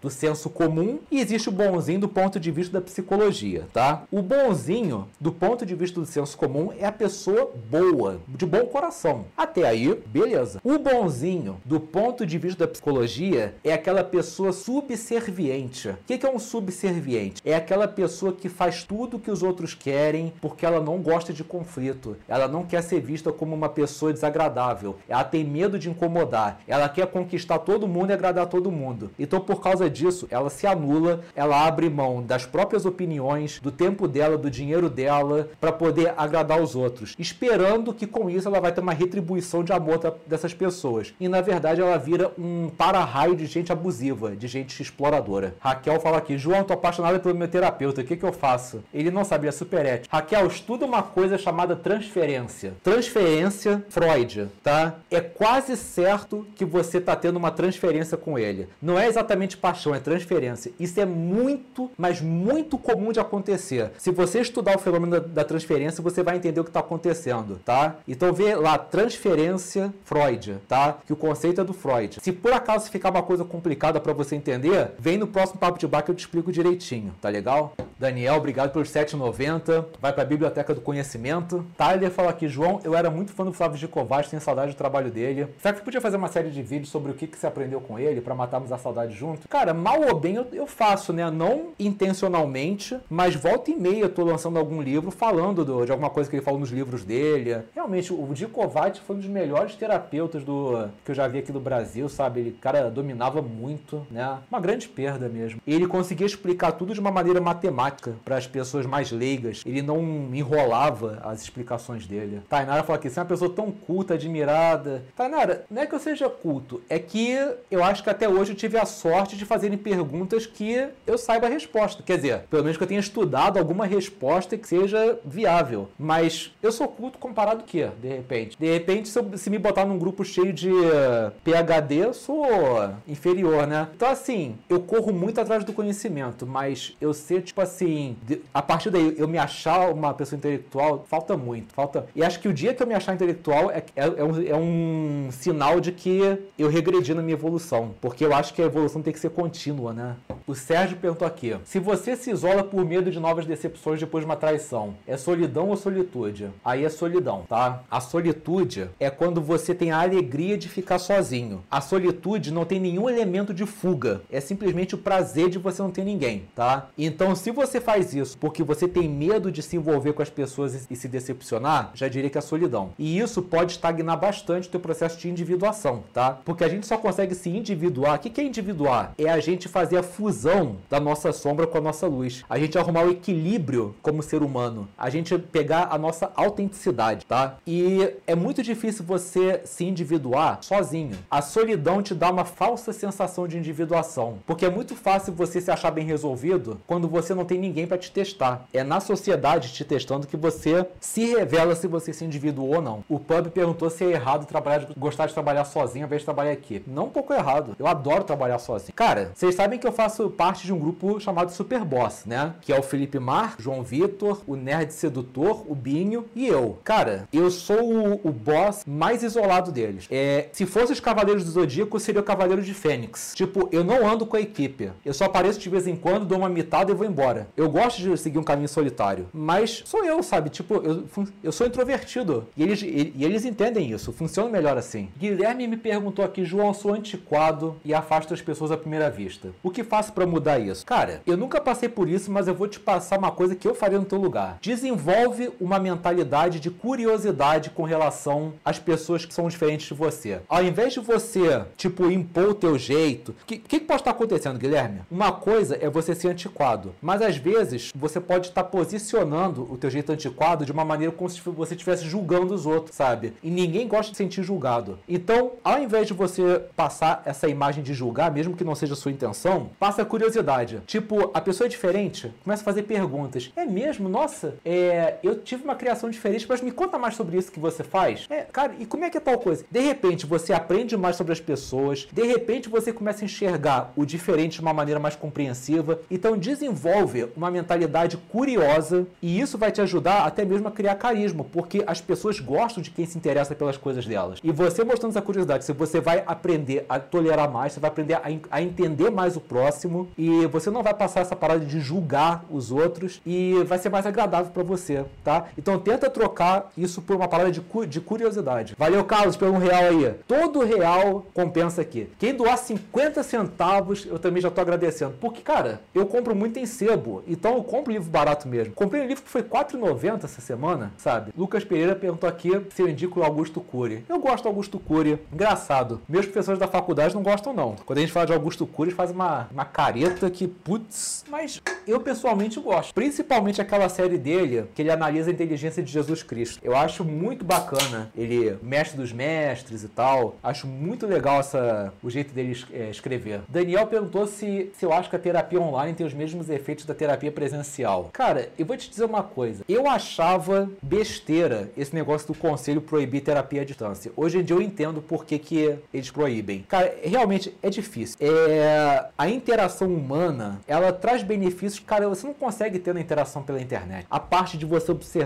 do senso comum e existe o bonzinho do ponto de vista da psicologia, tá? O bonzinho, do ponto de vista do senso comum, é a pessoa boa, de bom coração. Até aí, beleza. O bonzinho, do ponto de vista da psicologia, é aquela pessoa subserviente. O que é um subserviente? É aquela pessoa que faz tudo que os outros querem porque ela não gosta de conflito. Ela não quer ser vista como uma pessoa desagradável. Ela tem medo de incomodar. Ela quer conquistar todo mundo e agradar todo mundo. Então, por causa disso, ela se anula, ela abre mão das próprias opiniões, do tempo dela, do dinheiro dela, para poder agradar os outros, esperando que com isso ela vai ter uma retribuição de amor dessas pessoas. E na verdade ela vira um para-raio de gente abusiva, de gente exploradora. Raquel fala aqui: João, tô apaixonada pelo meu terapeuta, o que, que eu faço? Ele não sabia, super ético. Raquel, estuda uma coisa chamada transferência. Transferência, Freud, tá? É quase certo que você tá tendo uma transferência com ele. Não é exatamente paixão, é transferência. Isso é muito, mas muito comum de acontecer. Se você estudar o fenômeno da, da transferência, você vai entender o que está acontecendo, tá? Então vê lá, transferência Freud, tá? Que o conceito é do Freud. Se por acaso ficar uma coisa complicada para você entender, vem no próximo Papo de Bar que eu te explico direitinho, tá legal? Daniel, obrigado pelos 7,90. Vai para a Biblioteca do Conhecimento. Tyler fala aqui, João, eu era muito fã do Flávio de Kovács, tenho saudade do trabalho dele. Será que podia fazer uma série de vídeos sobre o que, que você aprendeu com ele para matarmos a saudade junto? Cara, mal ou bem eu, eu faço, né? Não intencionalmente, mas volta e meia eu tô lançando algum livro falando do, de alguma coisa que ele falou nos livros dele. Realmente, o Di foi um dos melhores terapeutas do que eu já vi aqui do Brasil, sabe? Ele, cara, dominava muito, né? Uma grande perda mesmo. Ele conseguia explicar tudo de uma maneira matemática para as pessoas mais leigas. Ele não enrolava as explicações dele. Tainara fala aqui, você é uma pessoa tão culta, admirada. Tainara, não é que eu seja culto, é que eu acho que até hoje eu tive a sorte de fazerem perguntas que eu saiba a resposta. Quer dizer, pelo menos que eu tenha estudado alguma resposta que seja viável. Mas eu sou culto comparado o quê, de repente? De repente, se, eu, se me botar num grupo cheio de uh, PHD, eu sou inferior, né? Então, assim, eu corro muito atrás do conhecimento, mas eu ser, tipo assim, de, a partir daí, eu me achar uma pessoa intelectual, falta muito. Falta. E acho que o dia que eu me achar intelectual é, é, é, um, é um sinal de que eu regredi na minha evolução. Porque eu acho que a evolução tem que ser contínua, né? O Sérgio perguntou aqui: se você se isola por medo de novas decepções depois de uma traição, é solidão ou solitude? Aí é solidão, tá? A solitude é quando você tem a alegria de ficar sozinho. A solitude não tem nenhum elemento de fuga, é simplesmente o prazer de você não ter ninguém, tá? Então, se você faz isso porque você tem medo de se envolver com as pessoas e se decepcionar, já diria que é solidão. E isso pode estagnar bastante o teu processo de individuação, tá? Porque a gente só consegue se individuar. O que é individuar? É a gente fazer a fusão da nossa sombra com a nossa luz. A gente arrumar o equilíbrio como ser humano. A gente pegar a nossa autenticidade, tá? E é muito difícil você se individuar sozinho. A solidão te dá uma falsa sensação de individuação, porque é muito fácil você se achar bem resolvido quando você não tem ninguém para te testar. É na sociedade te testando que você se revela se você se individuou ou não. O Pub perguntou se é errado trabalhar, gostar de trabalhar sozinho ao invés de trabalhar aqui. Não um pouco errado. Eu adoro trabalhar sozinho. Cara, vocês sabem que eu faço parte de um grupo chamado Super Boss, né? Que é o Felipe Mar, João Vitor, o Nerd Sedutor, o E eu. Cara, eu sou o, o boss mais isolado deles. É, se fosse os Cavaleiros do Zodíaco, seria o Cavaleiro de Fênix. Tipo, eu não ando com a equipe. Eu só apareço de vez em quando, dou uma mitada e vou embora. Eu gosto de seguir um caminho solitário. Mas sou eu, sabe? Tipo, eu, eu sou introvertido. E eles, e eles entendem isso. Funciona melhor assim. Guilherme me perguntou aqui, João, sou antiquado e afasto as pessoas à primeira vista. O que faço para mudar isso? Cara, eu nunca passei por isso, mas eu vou te passar uma coisa que eu faria no teu lugar. Desenvolve uma mentalidade de curiosidade com relação às pessoas que são diferentes de você. Ao invés de você, tipo, impor o teu jeito, o que, que, pode estar acontecendo, Guilherme? Uma coisa é você ser antiquado, mas às vezes você pode estar posicionando o teu jeito antiquado de uma maneira como se você estivesse julgando os outros, sabe? E ninguém gosta de se sentir julgado. Então, ao invés de você passar essa imagem de julgar, mesmo que não seja sua intenção, passa a curiosidade. Tipo, a pessoa é diferente, começa a fazer perguntas. É mesmo? Nossa, é, eu tive uma criação diferente, mas me conta mais sobre isso que você faz. É, cara, e como é que é tal coisa? De repente você aprende mais sobre as pessoas, de repente você começa a enxergar o diferente de uma maneira mais compreensiva. Então desenvolve uma mentalidade curiosa e isso vai te ajudar até mesmo a criar carisma, porque as pessoas gostam de quem se interessa pelas coisas delas. E você mostrando essa curiosidade, se você vai aprender a tolerar mais, você vai aprender a, a entender mais o próximo e você não vai passar essa parada de julgar os outros e vai ser mais agradável para você, tá? Então tenta trocar isso por uma parada de, cu de curiosidade. Valeu, Carlos, pelo um real aí. Todo real compensa aqui. Quem doar 50 centavos, eu também já tô agradecendo. Porque, cara, eu compro muito em sebo, então eu compro livro barato mesmo. Comprei um livro que foi R$4,90 essa semana, sabe? Lucas Pereira perguntou aqui se eu indico o Augusto Cury. Eu gosto do Augusto Cury. Engraçado. Meus professores da faculdade não gostam, não. Quando a gente fala de Augusto Cury, faz uma, uma careta que, putz, mas eu pessoalmente gosto. Principalmente aquela série dele que ele analisa a inteligência de Jesus Cristo. Eu acho muito bacana. Ele, mestre dos mestres e tal. Acho muito legal essa, o jeito dele é, escrever. Daniel perguntou se, se eu acho que a terapia online tem os mesmos efeitos da terapia presencial. Cara, eu vou te dizer uma coisa. Eu achava besteira esse negócio do conselho proibir terapia à distância. Hoje em dia eu entendo por que, que eles proíbem. Cara, realmente é difícil. É, a interação humana, ela traz benefícios cara, você não consegue ter na interação pela internet. A parte de você observar,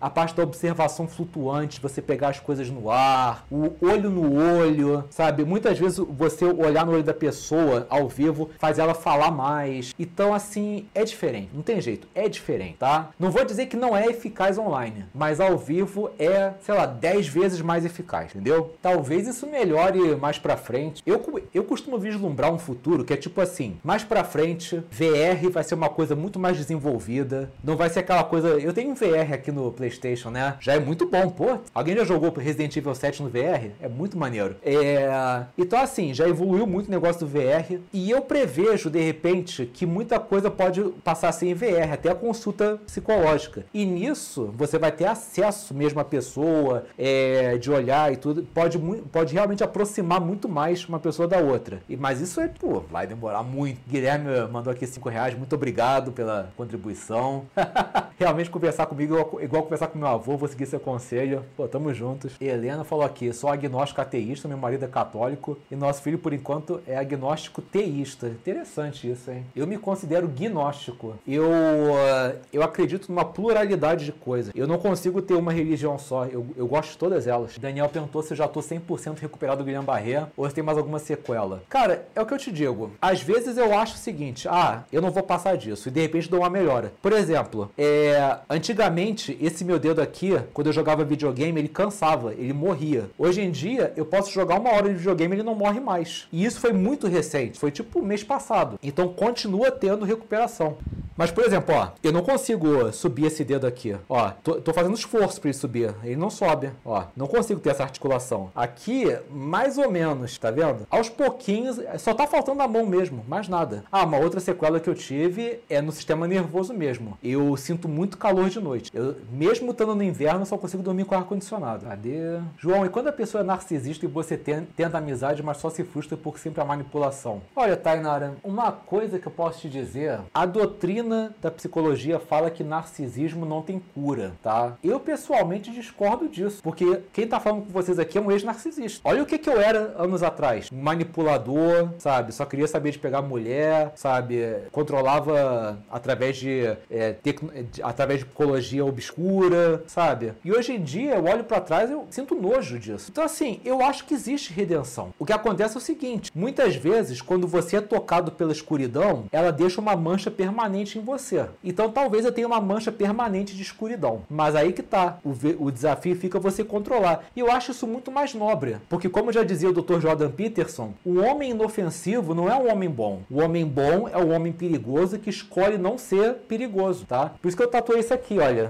a parte da observação flutuante, você pegar as coisas no ar, o olho no olho, sabe? Muitas vezes você olhar no olho da pessoa ao vivo faz ela falar mais. Então, assim, é diferente. Não tem jeito, é diferente, tá? Não vou dizer que não é eficaz online, mas ao vivo é, sei lá, 10 vezes mais eficaz, entendeu? Talvez isso melhore mais pra frente. Eu, eu costumo vislumbrar um futuro que é tipo assim, mais pra frente, VR vai ser uma coisa muito mais desenvolvida, não vai ser aquela coisa... Eu tenho um VR aqui no Playstation, né? Já é muito bom, pô. Alguém já jogou Resident Evil 7 no VR? É muito maneiro. É... Então, assim, já evoluiu muito o negócio do VR e eu prevejo, de repente, que muita coisa pode passar a ser em VR, até a consulta psicológica. E nisso, você vai ter acesso mesmo à pessoa, é, de olhar e tudo. Pode, pode realmente aproximar muito mais uma pessoa da outra. E, mas isso é, pô, vai demorar muito. Guilherme mandou aqui 5 reais, muito obrigado pela contribuição. realmente conversar comigo igual, igual conversar com meu avô, vou seguir seu conselho. Pô, tamo juntos. Helena falou aqui, sou agnóstico ateísta, meu marido é católico e nosso filho, por enquanto, é agnóstico teísta. Interessante isso, hein? Eu me considero gnóstico. Eu, uh, eu acredito numa pluralidade de coisas. Eu não consigo ter uma religião só. Eu, eu gosto de todas elas. Daniel perguntou se eu já tô 100% recuperado do Guilherme Barré ou se tem mais alguma sequela. Cara, é o que eu te digo. Às vezes eu acho o seguinte: ah, eu não vou passar disso. E de repente dou uma melhora. Por exemplo, é, antigamente, esse meu dedo aqui, quando eu jogava videogame, ele cansava, ele morria. Hoje em dia, eu posso jogar uma hora de videogame e ele não morre mais. E isso foi muito recente. Foi tipo mês passado. Então continua tendo recuperação. Mas, por exemplo, ó, eu não consigo subir esse dedo aqui. Ó, tô, tô fazendo esforço para ele subir. Ele não sobe. Ó, não consigo ter essa articulação. Aqui, mais ou menos, tá vendo? Aos pouquinhos, só tá faltando a mão mesmo, mais nada. Ah, uma outra sequela que eu tive é no sistema nervoso mesmo. Eu sinto muito calor de noite. Eu, mesmo estando no inverno, só consigo dormir com ar-condicionado. Cadê? João, e quando a pessoa é narcisista e você tenta amizade, mas só se frustra por sempre a manipulação? Olha, Tainara, uma coisa que eu posso te dizer, a doutrina da psicologia fala que narcisismo não tem cura, tá? Eu pessoalmente discordo disso, porque quem tá falando com vocês aqui é um ex-narcisista. Olha o que, que eu era anos atrás: manipulador, sabe? Só queria saber de pegar mulher, sabe? Controlava através de, é, de através de psicologia obscura, sabe? E hoje em dia eu olho para trás eu sinto nojo disso. Então, assim, eu acho que existe redenção. O que acontece é o seguinte: muitas vezes, quando você é tocado pela escuridão, ela deixa uma mancha permanente em você. Então talvez eu tenha uma mancha permanente de escuridão. Mas aí que tá. O, o desafio fica você controlar. E eu acho isso muito mais nobre. Porque, como já dizia o Dr. Jordan Peterson, o homem inofensivo não é um homem bom. O homem bom é o homem perigoso que escolhe não ser perigoso, tá? Por isso que eu tatuei isso aqui, olha.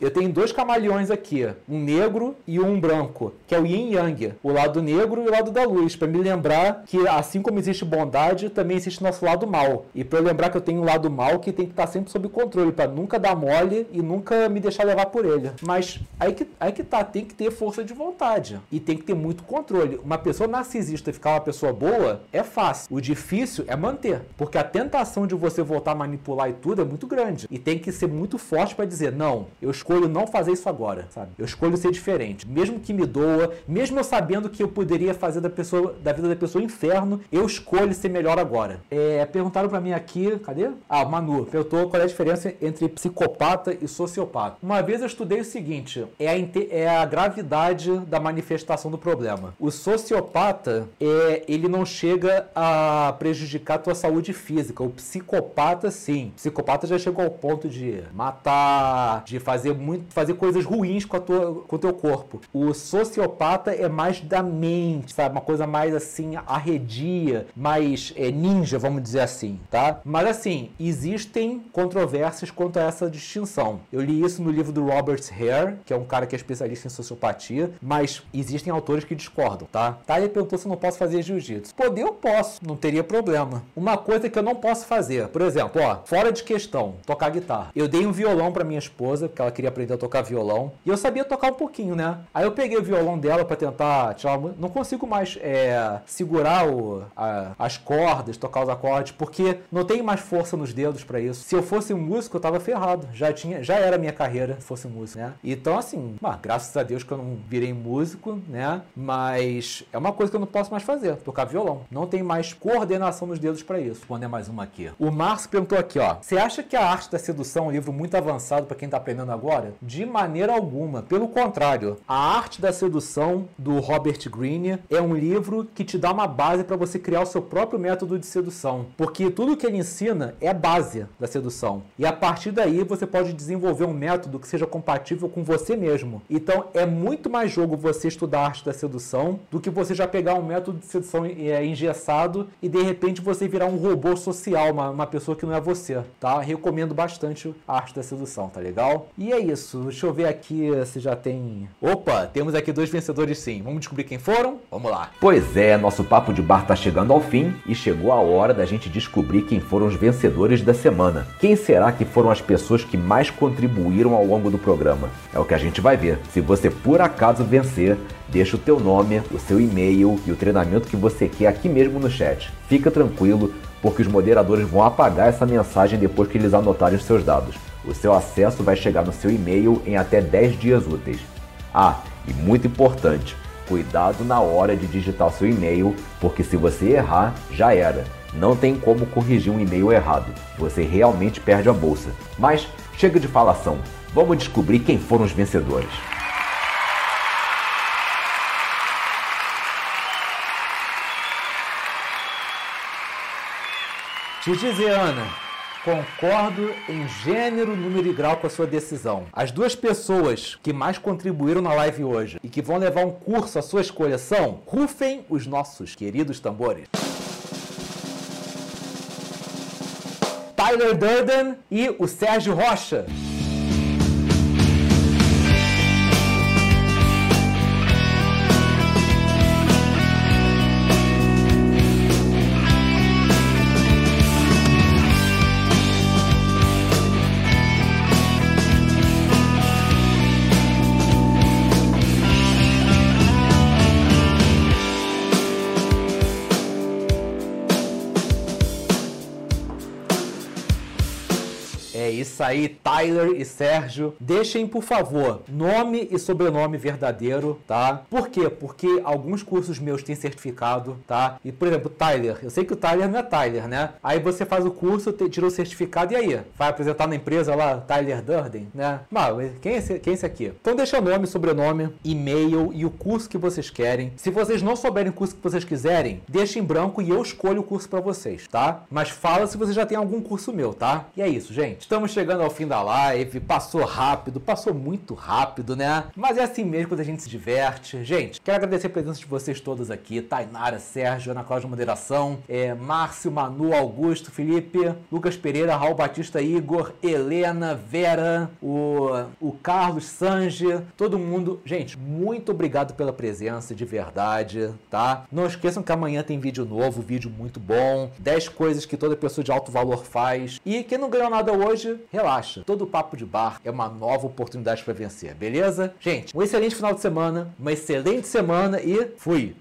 Eu tenho dois camaleões aqui, um negro e um branco, que é o yin yang, o lado negro e o lado da luz, para me lembrar que assim como existe bondade, também existe nosso lado mal. E para eu lembrar que eu tenho um lado mal que tem que estar sempre sob controle, para nunca dar mole e nunca me deixar levar por ele. Mas aí que, aí que tá, tem que ter força de vontade e tem que ter muito controle. Uma pessoa narcisista ficar uma pessoa boa é fácil. O difícil é manter, porque a tentação de você voltar a manipular e tudo é muito grande. E tem que ser muito forte para dizer: não, eu escolho não fazer isso agora, sabe? Eu escolho ser diferente. Mesmo que me doa, mesmo eu sabendo que eu poderia fazer da pessoa, da vida da pessoa inferno, eu escolho ser melhor agora. É, perguntaram para mim aqui, cadê? Ah, Manu, perguntou qual é a diferença entre psicopata e sociopata. Uma vez eu estudei o seguinte, é a, é a gravidade da manifestação do problema. O sociopata, é, ele não chega a prejudicar a tua saúde física. O psicopata, sim. O psicopata já chegou ao ponto de matar, de fazer muito, fazer coisas ruins com, a tua, com o teu corpo. O sociopata é mais da mente, sabe? Uma coisa mais assim, arredia, mais é, ninja, vamos dizer assim, tá? Mas assim, existem controvérsias quanto a essa distinção. Eu li isso no livro do Robert Hare, que é um cara que é especialista em sociopatia, mas existem autores que discordam, tá? Ele perguntou se eu não posso fazer jiu-jitsu. Poder eu posso, não teria problema. Uma coisa que eu não posso fazer, por exemplo, ó, fora de questão, tocar guitarra. Eu dei um violão para minha esposa, porque ela queria queria aprender a tocar violão. E eu sabia tocar um pouquinho, né? Aí eu peguei o violão dela para tentar tirar. Não consigo mais é, segurar o, a, as cordas, tocar os acordes, porque não tem mais força nos dedos para isso. Se eu fosse um músico, eu tava ferrado. Já tinha, já era minha carreira se fosse músico, né? Então, assim, graças a Deus que eu não virei músico, né? Mas é uma coisa que eu não posso mais fazer, tocar violão. Não tem mais coordenação nos dedos para isso. Vou ler mais uma aqui. O Márcio perguntou aqui, ó. Você acha que a arte da sedução é um livro muito avançado para quem tá aprendendo agora? De maneira alguma. Pelo contrário, a arte da sedução do Robert Greene é um livro que te dá uma base para você criar o seu próprio método de sedução, porque tudo que ele ensina é a base da sedução. E a partir daí você pode desenvolver um método que seja compatível com você mesmo. Então é muito mais jogo você estudar a arte da sedução do que você já pegar um método de sedução é, engessado e de repente você virar um robô social, uma, uma pessoa que não é você, tá? Recomendo bastante a arte da sedução, tá legal? E é isso. Deixa eu ver aqui se já tem. Opa, temos aqui dois vencedores sim. Vamos descobrir quem foram? Vamos lá. Pois é, nosso papo de bar tá chegando ao fim e chegou a hora da gente descobrir quem foram os vencedores da semana. Quem será que foram as pessoas que mais contribuíram ao longo do programa? É o que a gente vai ver. Se você por acaso vencer, deixa o teu nome, o seu e-mail e o treinamento que você quer aqui mesmo no chat. Fica tranquilo, porque os moderadores vão apagar essa mensagem depois que eles anotarem os seus dados. O seu acesso vai chegar no seu e-mail em até 10 dias úteis. Ah, e muito importante, cuidado na hora de digitar seu e-mail, porque se você errar, já era. Não tem como corrigir um e-mail errado. Você realmente perde a bolsa. Mas chega de falação. Vamos descobrir quem foram os vencedores. Dizer, Ana, concordo em gênero, número e grau com a sua decisão. As duas pessoas que mais contribuíram na live hoje e que vão levar um curso à sua escolha são rufem os nossos queridos tambores. Tyler Durden e o Sérgio Rocha. Isso aí, Tyler e Sérgio. Deixem, por favor, nome e sobrenome verdadeiro, tá? Por quê? Porque alguns cursos meus têm certificado, tá? E, por exemplo, Tyler. Eu sei que o Tyler não é Tyler, né? Aí você faz o curso, tira o certificado e aí? Vai apresentar na empresa lá, Tyler Durden, né? Mas quem é esse, quem é esse aqui? Então deixa nome, sobrenome, e-mail e o curso que vocês querem. Se vocês não souberem o curso que vocês quiserem, deixa em branco e eu escolho o curso para vocês, tá? Mas fala se você já tem algum curso meu, tá? E é isso, gente. Estamos chegando ao fim da live. Passou rápido, passou muito rápido, né? Mas é assim mesmo quando a gente se diverte. Gente, quero agradecer a presença de vocês todos aqui: Tainara, Sérgio, Ana Cláudia Moderação, é, Márcio, Manu, Augusto, Felipe, Lucas Pereira, Raul Batista, Igor, Helena, Vera, o, o Carlos, Sanji, todo mundo. Gente, muito obrigado pela presença, de verdade, tá? Não esqueçam que amanhã tem vídeo novo, vídeo muito bom. 10 coisas que toda pessoa de alto valor faz. E quem não ganhou nada hoje, relaxa. Todo papo de bar é uma nova oportunidade para vencer, beleza? Gente, um excelente final de semana, uma excelente semana e fui!